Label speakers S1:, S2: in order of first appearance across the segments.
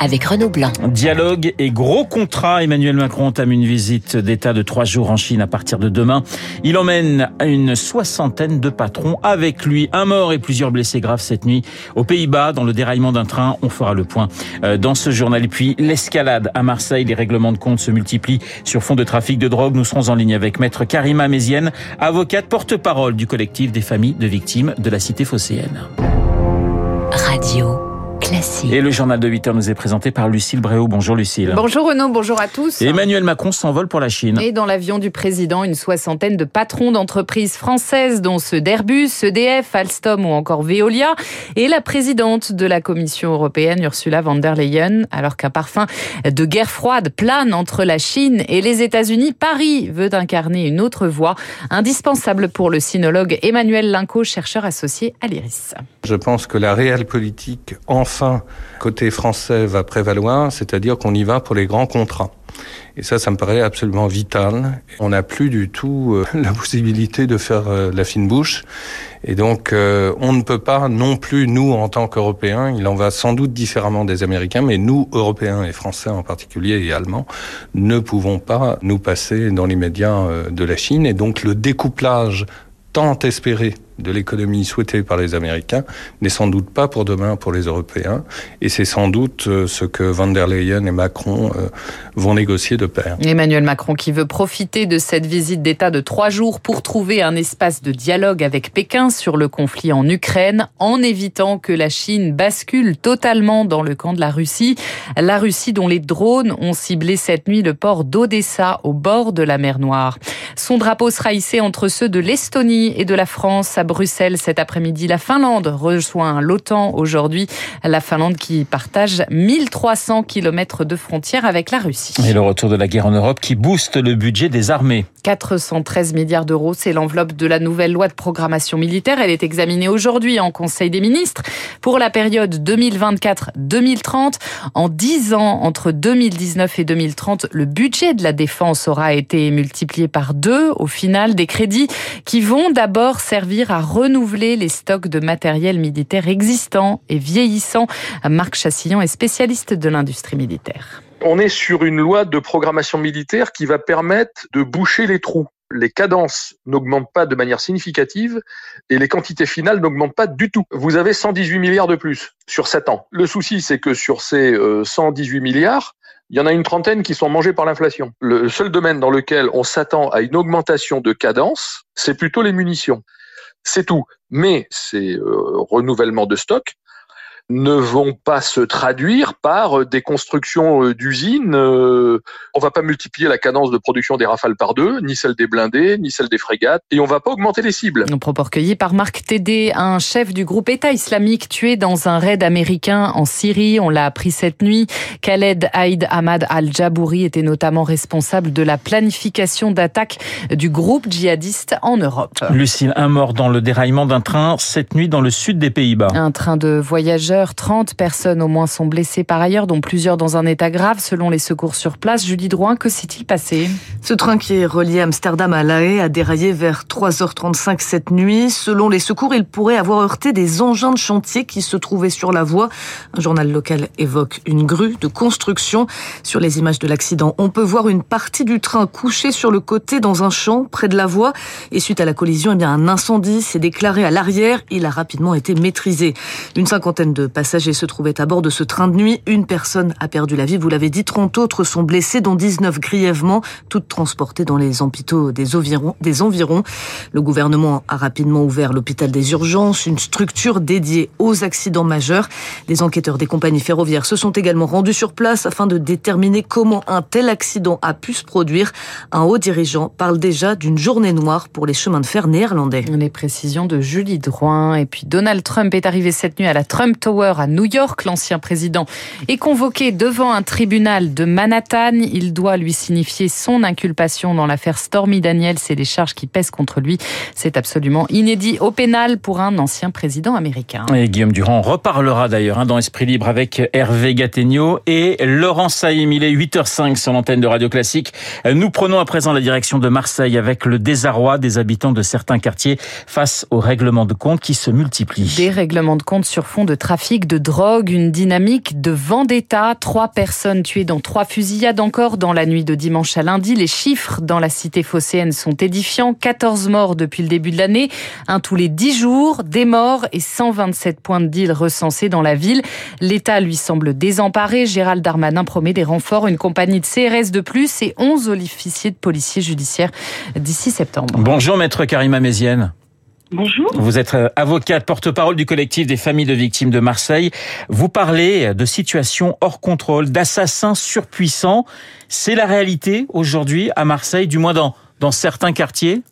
S1: avec Renaud Blanc.
S2: Dialogue et gros contrat. Emmanuel Macron entame une visite d'État de trois jours en Chine à partir de demain. Il emmène une soixantaine de patrons avec lui. Un mort et plusieurs blessés graves cette nuit aux Pays-Bas dans le déraillement d'un train. On fera le point euh, dans ce journal. Et puis l'escalade à Marseille. Les règlements de compte se multiplient sur fond de trafic de drogue. Nous serons en ligne avec maître Karima Mézienne, avocate porte-parole du collectif des familles de victimes de la cité phocéenne.
S1: Radio. Classique.
S2: Et le journal de 8 heures nous est présenté par Lucille Bréau. Bonjour Lucille.
S3: Bonjour Renaud, bonjour à tous.
S2: Emmanuel Macron s'envole pour la Chine.
S3: Et dans l'avion du président, une soixantaine de patrons d'entreprises françaises, dont ceux d'Airbus, EDF, Alstom ou encore Veolia, et la présidente de la Commission européenne, Ursula von der Leyen. Alors qu'un parfum de guerre froide plane entre la Chine et les États-Unis, Paris veut incarner une autre voie, indispensable pour le sinologue Emmanuel Linco, chercheur associé à l'IRIS.
S4: Je pense que la réelle politique, enfin, côté français, va prévaloir, c'est-à-dire qu'on y va pour les grands contrats. Et ça, ça me paraît absolument vital. On n'a plus du tout euh, la possibilité de faire euh, la fine bouche. Et donc, euh, on ne peut pas non plus, nous, en tant qu'Européens, il en va sans doute différemment des Américains, mais nous, Européens et Français en particulier et Allemands, ne pouvons pas nous passer dans l'immédiat de la Chine. Et donc, le découplage tant espéré de l'économie souhaitée par les Américains n'est sans doute pas pour demain pour les Européens. Et c'est sans doute euh, ce que van der Leyen et Macron euh, vont négocier de pair.
S3: Emmanuel Macron qui veut profiter de cette visite d'État de trois jours pour trouver un espace de dialogue avec Pékin sur le conflit en Ukraine, en évitant que la Chine bascule totalement dans le camp de la Russie. La Russie dont les drones ont ciblé cette nuit le port d'Odessa au bord de la mer Noire. Son drapeau sera hissé entre ceux de l'Estonie et de la France à Bruxelles cet après-midi. La Finlande rejoint l'OTAN aujourd'hui. La Finlande qui partage 1300 km de frontières avec la Russie.
S2: Et le retour de la guerre en Europe qui booste le budget des armées.
S3: 413 milliards d'euros, c'est l'enveloppe de la nouvelle loi de programmation militaire. Elle est examinée aujourd'hui en Conseil des ministres pour la période 2024-2030. En 10 ans, entre 2019 et 2030, le budget de la défense aura été multiplié par deux. Au final, des crédits qui vont d'abord servir à renouveler les stocks de matériel militaire existants et vieillissants. Marc Chassillon est spécialiste de l'industrie militaire.
S5: On est sur une loi de programmation militaire qui va permettre de boucher les trous. Les cadences n'augmentent pas de manière significative et les quantités finales n'augmentent pas du tout. Vous avez 118 milliards de plus sur 7 ans. Le souci, c'est que sur ces 118 milliards, il y en a une trentaine qui sont mangés par l'inflation. Le seul domaine dans lequel on s'attend à une augmentation de cadence, c'est plutôt les munitions. C'est tout. Mais ces euh, renouvellements de stock ne vont pas se traduire par des constructions euh, d'usines. Euh, on va pas multiplier la cadence de production des rafales par deux, ni celle des blindés, ni celle des frégates, et on va pas augmenter les cibles.
S3: Un propos recueilli par Marc Tédé, un chef du groupe État islamique tué dans un raid américain en Syrie. On l'a appris cette nuit. Khaled Haïd Ahmad al-Jabouri était notamment responsable de la planification d'attaques du groupe djihadiste en Europe.
S2: Lucille, un mort dans le déraillement d'un train cette nuit dans le sud des Pays-Bas.
S3: Un train de voyageurs 30 personnes au moins sont blessées par ailleurs, dont plusieurs dans un état grave selon les secours sur place. Julie Drouin, que s'est-il passé?
S6: Ce train qui est relié Amsterdam à La Haye a déraillé vers 3h35 cette nuit. Selon les secours, il pourrait avoir heurté des engins de chantier qui se trouvaient sur la voie. Un journal local évoque une grue de construction. Sur les images de l'accident, on peut voir une partie du train couchée sur le côté dans un champ près de la voie. Et suite à la collision, eh bien, un incendie s'est déclaré à l'arrière. Il a rapidement été maîtrisé. Une cinquantaine de passagers se trouvaient à bord de ce train de nuit. Une personne a perdu la vie, vous l'avez dit, 30 autres sont blessés, dont 19 grièvement, toutes transportées dans les hôpitaux des environs. Des environs. Le gouvernement a rapidement ouvert l'hôpital des urgences, une structure dédiée aux accidents majeurs. Des enquêteurs des compagnies ferroviaires se sont également rendus sur place afin de déterminer comment un tel accident a pu se produire. Un haut dirigeant parle déjà d'une journée noire pour les chemins de fer néerlandais.
S3: Les précisions de Julie Drouin. Et puis Donald Trump est arrivé cette nuit à la Trump Tower Tower à New York. L'ancien président est convoqué devant un tribunal de Manhattan. Il doit lui signifier son inculpation dans l'affaire Stormy Daniels et les charges qui pèsent contre lui. C'est absolument inédit au pénal pour un ancien président américain.
S2: Et Guillaume Durand reparlera d'ailleurs hein, dans Esprit Libre avec Hervé Gattegno et Laurent Saïm. Il est 8h05 sur l'antenne de Radio Classique. Nous prenons à présent la direction de Marseille avec le désarroi des habitants de certains quartiers face aux règlements de compte qui se multiplient.
S3: Des règlements de compte sur fond de trafic de drogue, une dynamique de vendetta, trois personnes tuées dans trois fusillades encore dans la nuit de dimanche à lundi. Les chiffres dans la cité phocéenne sont édifiants. 14 morts depuis le début de l'année, un tous les 10 jours, des morts et 127 points de deal recensés dans la ville. L'État lui semble désemparé. Gérald Darmanin promet des renforts, une compagnie de CRS de plus et 11 officiers de policiers judiciaires d'ici septembre.
S2: Bonjour maître Karima Mézienne.
S7: Bonjour.
S2: Vous êtes euh, avocate, porte-parole du collectif des familles de victimes de Marseille. Vous parlez de situations hors contrôle, d'assassins surpuissants. C'est la réalité aujourd'hui à Marseille, du moins dans, dans certains quartiers?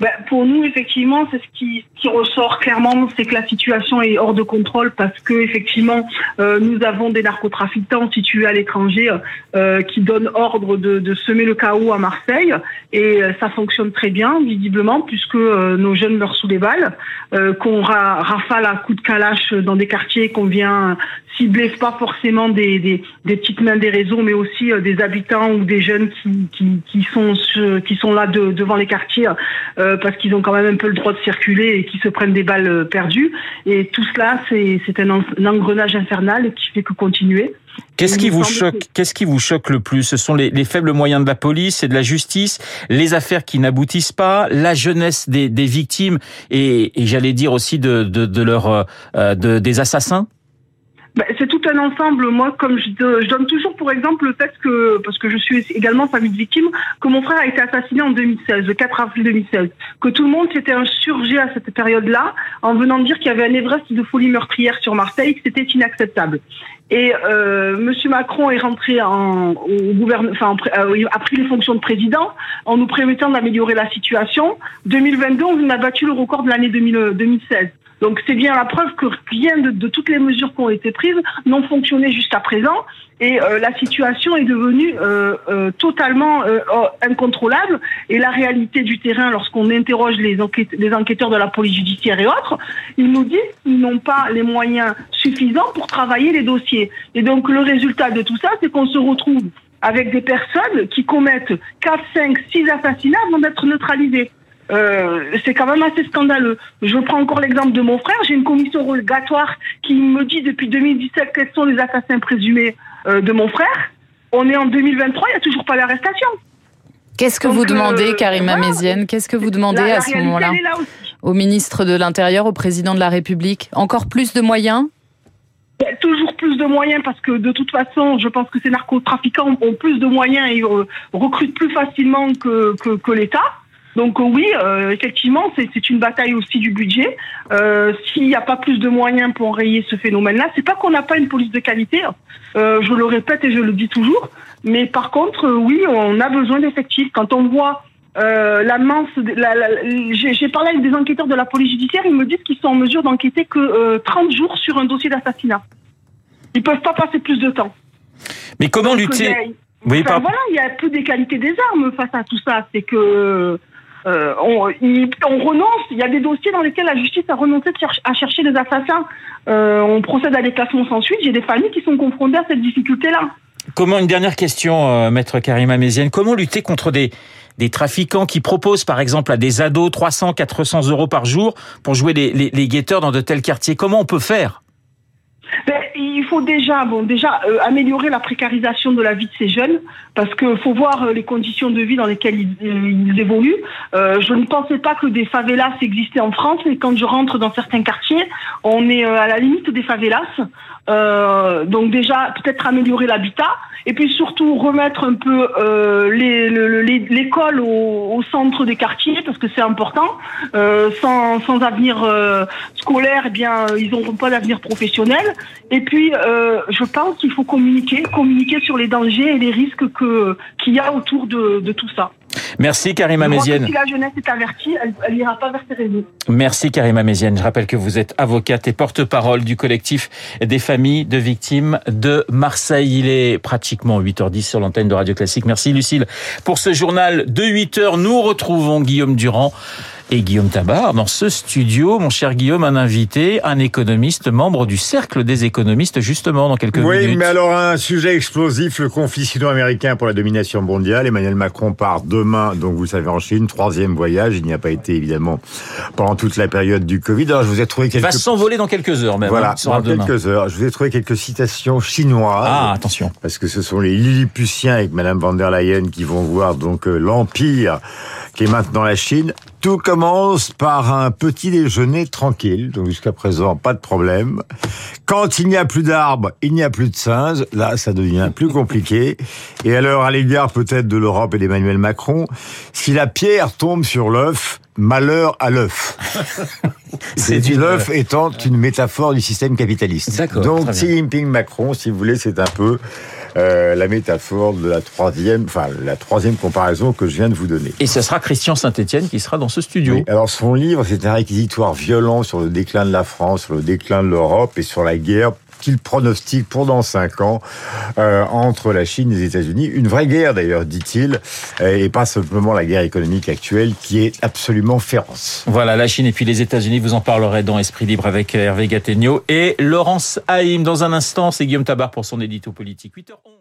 S7: Ben, pour nous, effectivement, c'est ce qui, qui ressort clairement, c'est que la situation est hors de contrôle parce que effectivement, euh, nous avons des narcotrafiquants situés à l'étranger euh, qui donnent ordre de, de, semer le chaos à Marseille et euh, ça fonctionne très bien, visiblement, puisque euh, nos jeunes meurent sous les balles, euh, qu'on rafale à coups de calache dans des quartiers qu'on vient cibler pas forcément des, des, des, petites mains des réseaux, mais aussi des habitants ou des jeunes qui, qui, qui sont qui sont là de, devant les quartiers. Euh, euh, parce qu'ils ont quand même un peu le droit de circuler et qui se prennent des balles euh, perdues. Et tout cela, c'est un, engrenage infernal qui fait que continuer.
S2: Qu'est-ce qui vous choque Qu'est-ce qui vous choque le plus? Ce sont les, faibles moyens de la police et de la justice, les affaires qui n'aboutissent pas, la jeunesse des, victimes et, j'allais dire aussi de, de, de leur, euh, des assassins?
S7: Ben, c'est ensemble. Moi, comme je, donne toujours pour exemple le fait que, parce que je suis également famille de victime, que mon frère a été assassiné en 2016, le 4 avril 2016, que tout le monde s'était insurgé à cette période-là en venant dire qu'il y avait un Everest de folie meurtrière sur Marseille, que c'était inacceptable. Et euh, Monsieur Macron est rentré en, au gouvernement, enfin, euh, a pris les fonctions de président en nous permettant d'améliorer la situation. 2022, on a battu le record de l'année 2016. Donc c'est bien la preuve que rien de, toutes les mesures qui ont été prises n'ont fonctionné jusqu'à présent et euh, la situation est devenue euh, euh, totalement incontrôlable et la réalité du terrain lorsqu'on interroge les, les enquêteurs de la police judiciaire et autres, ils nous disent qu'ils n'ont pas les moyens suffisants pour travailler les dossiers. Et donc le résultat de tout ça, c'est qu'on se retrouve avec des personnes qui commettent 4, 5, 6 assassinats avant d'être neutralisées. Euh, c'est quand même assez scandaleux. Je prends encore l'exemple de mon frère. J'ai une commission rogatoire qui me dit depuis 2017 quels sont les assassins présumés euh, de mon frère. On est en 2023, il n'y a toujours pas l'arrestation.
S3: Qu'est-ce que vous demandez, euh, Karima Mézienne? Qu'est-ce que vous demandez à ce moment-là Au ministre de l'Intérieur, au président de la République Encore plus de moyens?
S7: Toujours plus de moyens parce que de toute façon, je pense que ces narcotrafiquants ont plus de moyens et recrutent plus facilement que, que, que l'État. Donc euh, oui, euh, effectivement, c'est une bataille aussi du budget. Euh, S'il n'y a pas plus de moyens pour enrayer ce phénomène-là, c'est pas qu'on n'a pas une police de qualité. Hein. Euh, je le répète et je le dis toujours. Mais par contre, oui, on a besoin d'effectifs. Quand on voit euh, la mince, la, j'ai parlé avec des enquêteurs de la police judiciaire, ils me disent qu'ils sont en mesure d'enquêter que 30 jours sur un dossier d'assassinat. Ils peuvent pas passer plus de temps.
S2: Mais comment lutter
S7: oui, enfin, Voilà, il y a plus des qualités des armes face à tout ça. C'est que euh, on, renonce. Il y a des dossiers dans lesquels la justice a renoncé à chercher des assassins. Euh, on procède à des classements sans suite. J'ai des familles qui sont confrontées à cette difficulté-là.
S2: Comment une dernière question, euh, maître Karima Mézienne Comment lutter contre des des trafiquants qui proposent par exemple à des ados 300, 400 euros par jour pour jouer les, les, les guetteurs dans de tels quartiers? Comment on peut faire?
S7: Ben, il faut déjà, euh, améliorer la précarisation de la vie de ces jeunes, parce qu'il faut voir euh, les conditions de vie dans lesquelles ils, euh, évoluent. je ne pensais pas que des favelas existaient en France, mais quand je rentre dans certains quartiers, on est à la limite des favelas. Donc déjà, peut-être améliorer l'habitat, et puis surtout remettre un peu l'école au, au, centre des quartiers, parce que c'est important. sans, sans avenir scolaire, eh bien, ils n'auront pas d'avenir professionnel. Et puis, euh, je pense qu'il faut communiquer, communiquer sur les dangers et les risques que qu'il y a autour de, de tout ça.
S2: Merci Karima Mézienne.
S7: Si la jeunesse est avertie, elle n'ira pas vers ces réseaux.
S2: Merci Karima Mézienne. Je rappelle que vous êtes avocate et porte-parole du collectif des familles de victimes de Marseille. Il est pratiquement 8h10 sur l'antenne de Radio Classique. Merci Lucille pour ce journal de 8h. Nous retrouvons Guillaume Durand et Guillaume Tabar. Dans ce studio, mon cher Guillaume, un invité, un économiste, membre du Cercle des économistes, justement, dans quelques
S8: oui,
S2: minutes.
S8: Oui, mais alors un sujet explosif, le conflit sino-américain pour la domination mondiale. Emmanuel Macron part demain, donc vous le savez, en Chine, troisième voyage. Il n'y a pas été, évidemment, pendant toute la période du Covid. Alors, je vous ai trouvé quelques...
S2: Il va s'envoler dans quelques heures, même.
S8: Voilà,
S2: hein,
S8: dans
S2: demain.
S8: quelques heures. Je vous ai trouvé quelques citations chinoises.
S2: Ah, attention.
S8: Parce que ce sont les Lilliputiens avec Madame van der Leyen qui vont voir, donc, euh, l'Empire qui est maintenant la Chine. Tout commence par un petit déjeuner tranquille, donc jusqu'à présent pas de problème. Quand il n'y a plus d'arbres, il n'y a plus de singes. Là, ça devient plus compliqué. Et alors, à l'égard peut-être de l'Europe et d'Emmanuel Macron, si la pierre tombe sur l'œuf, malheur à l'œuf. C'est l'œuf étant une métaphore du système capitaliste.
S2: D'accord.
S8: Donc Xi Jinping Macron, si vous voulez, c'est un peu euh, la métaphore de la troisième, enfin la troisième comparaison que je viens de vous donner.
S2: Et ce sera Christian Saint-Etienne qui sera dans ce studio.
S8: Oui. Alors son livre, c'est un réquisitoire violent sur le déclin de la France, sur le déclin de l'Europe et sur la guerre qu'il pronostique pour dans cinq ans euh, entre la Chine et les États-Unis? Une vraie guerre d'ailleurs, dit-il, et pas simplement la guerre économique actuelle qui est absolument féroce.
S2: Voilà, la Chine et puis les États-Unis, vous en parlerez dans Esprit Libre avec Hervé Gattegno et Laurence Haïm. Dans un instant, c'est Guillaume Tabar pour son édito politique. 8h11.